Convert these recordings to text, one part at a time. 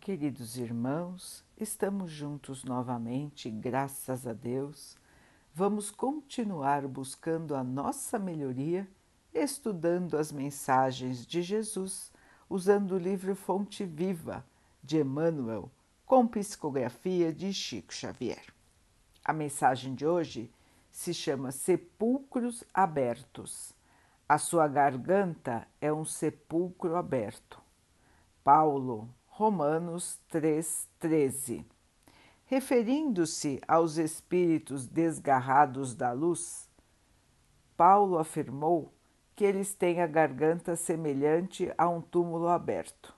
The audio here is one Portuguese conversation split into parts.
Queridos irmãos, estamos juntos novamente, graças a Deus. Vamos continuar buscando a nossa melhoria, estudando as mensagens de Jesus, usando o livro Fonte Viva de Emmanuel, com psicografia de Chico Xavier. A mensagem de hoje se chama Sepulcros Abertos. A sua garganta é um sepulcro aberto. Paulo, Romanos 3,13. Referindo-se aos espíritos desgarrados da luz, Paulo afirmou que eles têm a garganta semelhante a um túmulo aberto.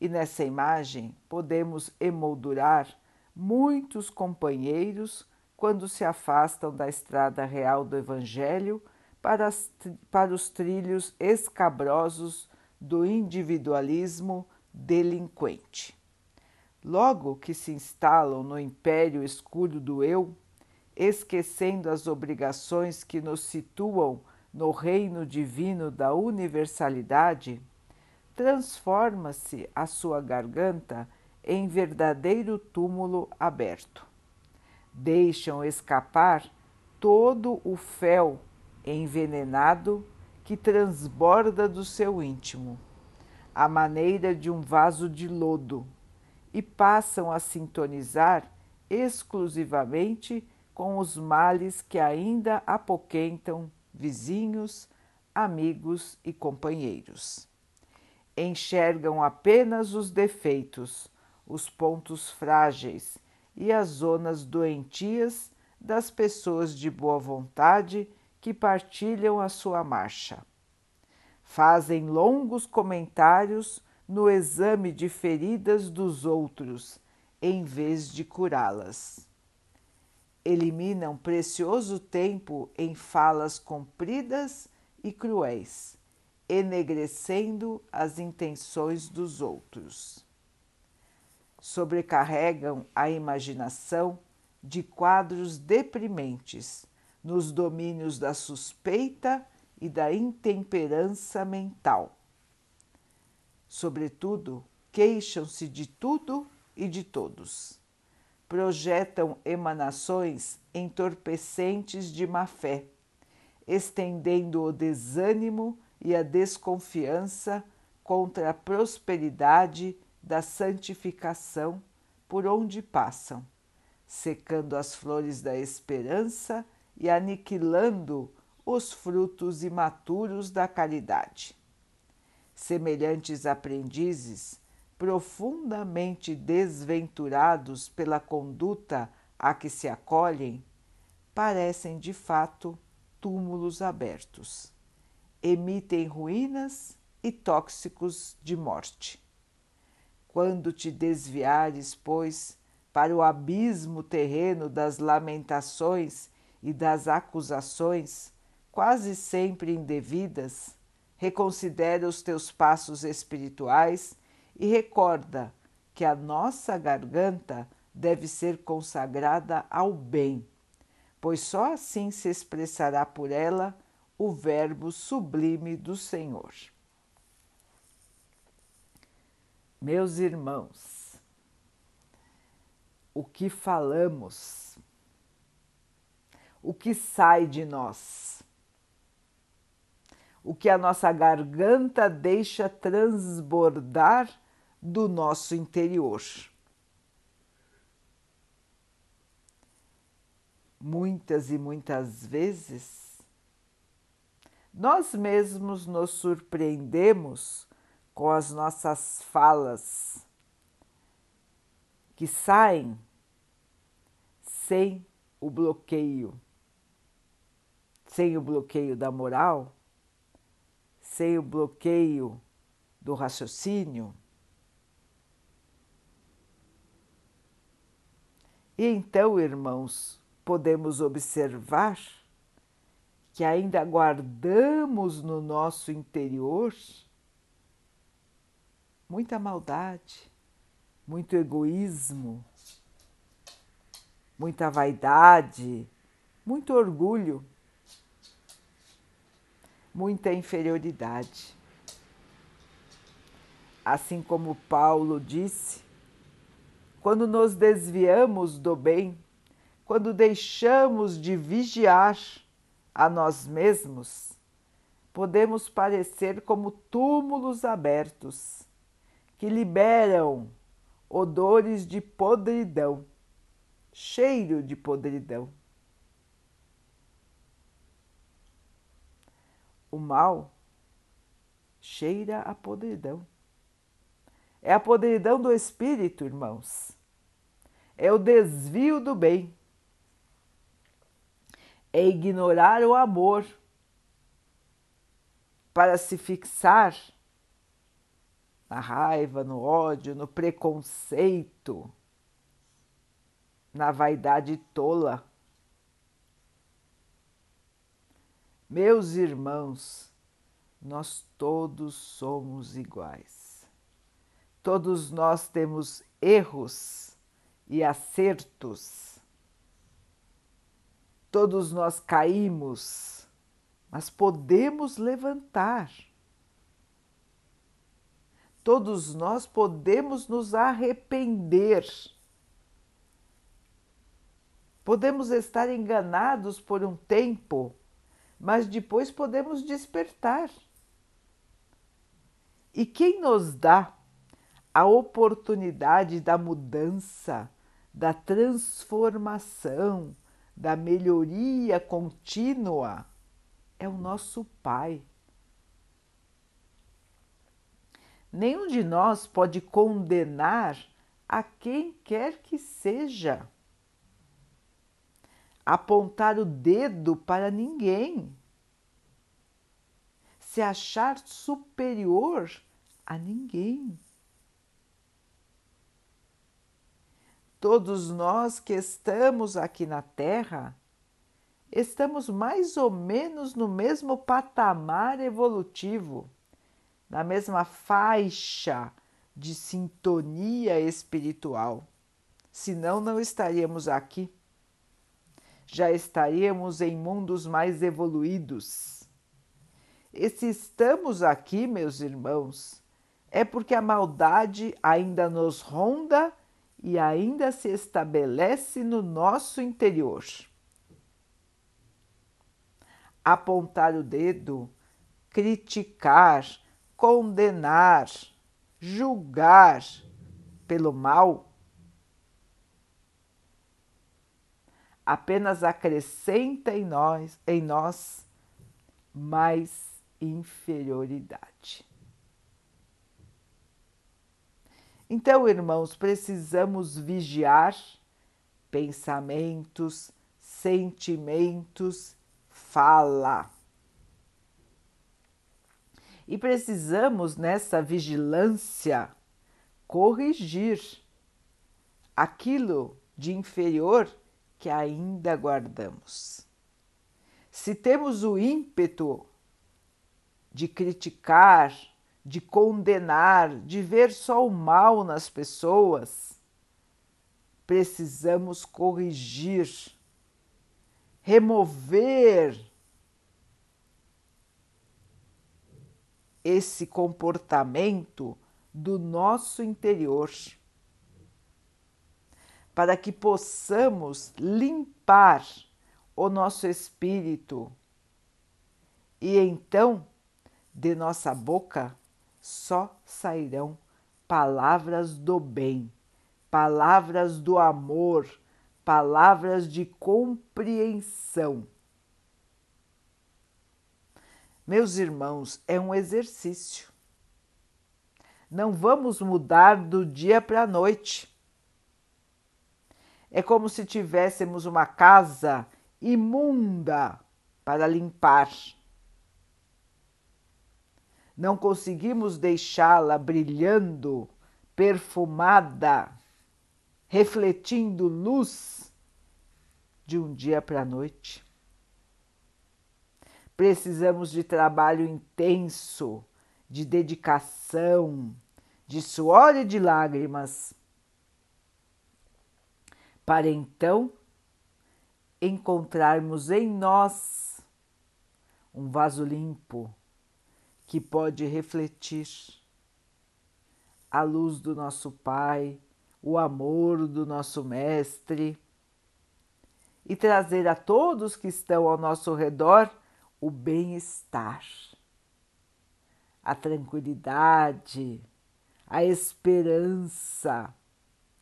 E nessa imagem podemos emoldurar muitos companheiros quando se afastam da estrada real do Evangelho para, as, para os trilhos escabrosos do individualismo delinquente. Logo que se instalam no império escuro do eu, esquecendo as obrigações que nos situam no reino divino da universalidade, transforma-se a sua garganta em verdadeiro túmulo aberto. Deixam escapar todo o fel envenenado que transborda do seu íntimo à maneira de um vaso de lodo e passam a sintonizar exclusivamente com os males que ainda apoquentam vizinhos, amigos e companheiros. Enxergam apenas os defeitos, os pontos frágeis e as zonas doentias das pessoas de boa vontade que partilham a sua marcha fazem longos comentários no exame de feridas dos outros, em vez de curá-las. Eliminam precioso tempo em falas compridas e cruéis, enegrecendo as intenções dos outros. Sobrecarregam a imaginação de quadros deprimentes nos domínios da suspeita e da intemperança mental. Sobretudo, queixam-se de tudo e de todos. Projetam emanações entorpecentes de má fé, estendendo o desânimo e a desconfiança contra a prosperidade da santificação por onde passam, secando as flores da esperança e aniquilando os frutos imaturos da caridade. Semelhantes aprendizes, profundamente desventurados pela conduta a que se acolhem, parecem de fato túmulos abertos. Emitem ruínas e tóxicos de morte. Quando te desviares, pois, para o abismo terreno das lamentações e das acusações, quase sempre indevidas, reconsidera os teus passos espirituais e recorda que a nossa garganta deve ser consagrada ao bem, pois só assim se expressará por ela o Verbo sublime do Senhor. Meus irmãos, o que falamos, o que sai de nós, o que a nossa garganta deixa transbordar do nosso interior. Muitas e muitas vezes, nós mesmos nos surpreendemos com as nossas falas que saem sem o bloqueio, sem o bloqueio da moral sem o bloqueio do raciocínio. E então, irmãos, podemos observar que ainda guardamos no nosso interior muita maldade, muito egoísmo, muita vaidade, muito orgulho muita inferioridade. Assim como Paulo disse quando nos desviamos do bem, quando deixamos de vigiar a nós mesmos, podemos parecer como túmulos abertos que liberam odores de podridão, cheiro de podridão. O mal cheira a podridão. É a podridão do espírito, irmãos. É o desvio do bem. É ignorar o amor para se fixar na raiva, no ódio, no preconceito, na vaidade tola. Meus irmãos, nós todos somos iguais. Todos nós temos erros e acertos. Todos nós caímos, mas podemos levantar. Todos nós podemos nos arrepender. Podemos estar enganados por um tempo mas depois podemos despertar. E quem nos dá a oportunidade da mudança, da transformação, da melhoria contínua é o nosso Pai. Nenhum de nós pode condenar a quem quer que seja apontar o dedo para ninguém, se achar superior a ninguém. Todos nós que estamos aqui na Terra estamos mais ou menos no mesmo patamar evolutivo, na mesma faixa de sintonia espiritual. Senão, não estaríamos aqui já estaríamos em mundos mais evoluídos. E se estamos aqui, meus irmãos, é porque a maldade ainda nos ronda e ainda se estabelece no nosso interior. Apontar o dedo, criticar, condenar, julgar pelo mal apenas acrescenta em nós, em nós mais inferioridade. Então, irmãos, precisamos vigiar pensamentos, sentimentos, fala. E precisamos, nessa vigilância, corrigir aquilo de inferior que ainda guardamos. Se temos o ímpeto de criticar, de condenar, de ver só o mal nas pessoas, precisamos corrigir, remover esse comportamento do nosso interior para que possamos limpar o nosso espírito e então de nossa boca só sairão palavras do bem, palavras do amor, palavras de compreensão. Meus irmãos, é um exercício. Não vamos mudar do dia para a noite. É como se tivéssemos uma casa imunda para limpar. Não conseguimos deixá-la brilhando, perfumada, refletindo luz de um dia para a noite. Precisamos de trabalho intenso, de dedicação, de suor e de lágrimas para então encontrarmos em nós um vaso limpo que pode refletir a luz do nosso Pai, o amor do nosso Mestre e trazer a todos que estão ao nosso redor o bem-estar, a tranquilidade, a esperança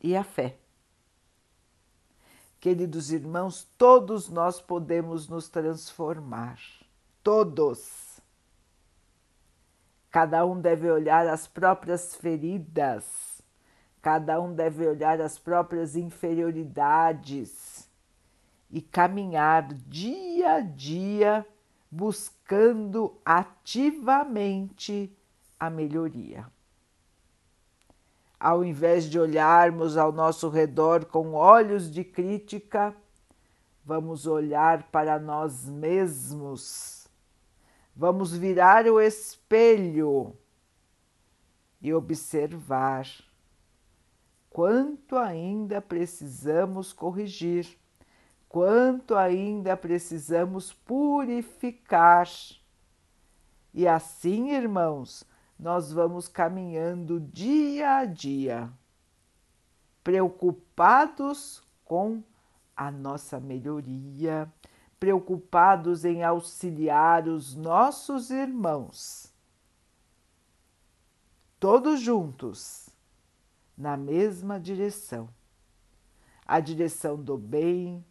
e a fé. Queridos irmãos, todos nós podemos nos transformar, todos. Cada um deve olhar as próprias feridas, cada um deve olhar as próprias inferioridades e caminhar dia a dia buscando ativamente a melhoria. Ao invés de olharmos ao nosso redor com olhos de crítica, vamos olhar para nós mesmos. Vamos virar o espelho e observar quanto ainda precisamos corrigir, quanto ainda precisamos purificar. E assim, irmãos, nós vamos caminhando dia a dia, preocupados com a nossa melhoria, preocupados em auxiliar os nossos irmãos, todos juntos, na mesma direção. A direção do bem,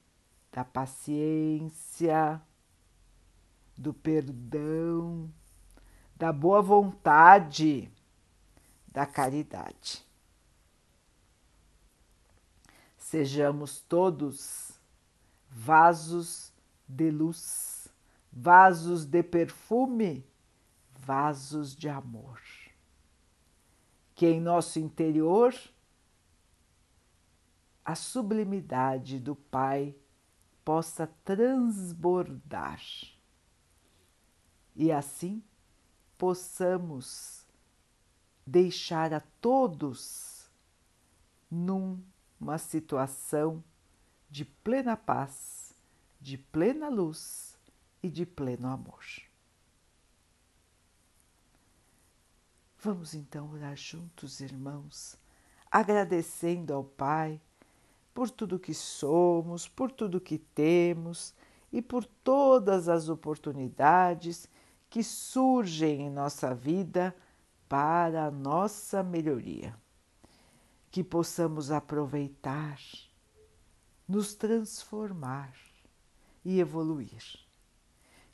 da paciência, do perdão da boa vontade, da caridade. Sejamos todos vasos de luz, vasos de perfume, vasos de amor. Que em nosso interior a sublimidade do Pai possa transbordar e assim possamos deixar a todos numa situação de plena paz, de plena luz e de pleno amor. Vamos então orar juntos, irmãos, agradecendo ao Pai por tudo que somos, por tudo que temos e por todas as oportunidades que surgem em nossa vida para a nossa melhoria. Que possamos aproveitar, nos transformar e evoluir.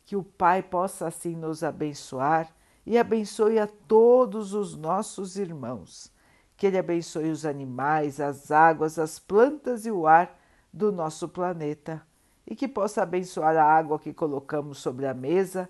Que o Pai possa assim nos abençoar e abençoe a todos os nossos irmãos. Que Ele abençoe os animais, as águas, as plantas e o ar do nosso planeta e que possa abençoar a água que colocamos sobre a mesa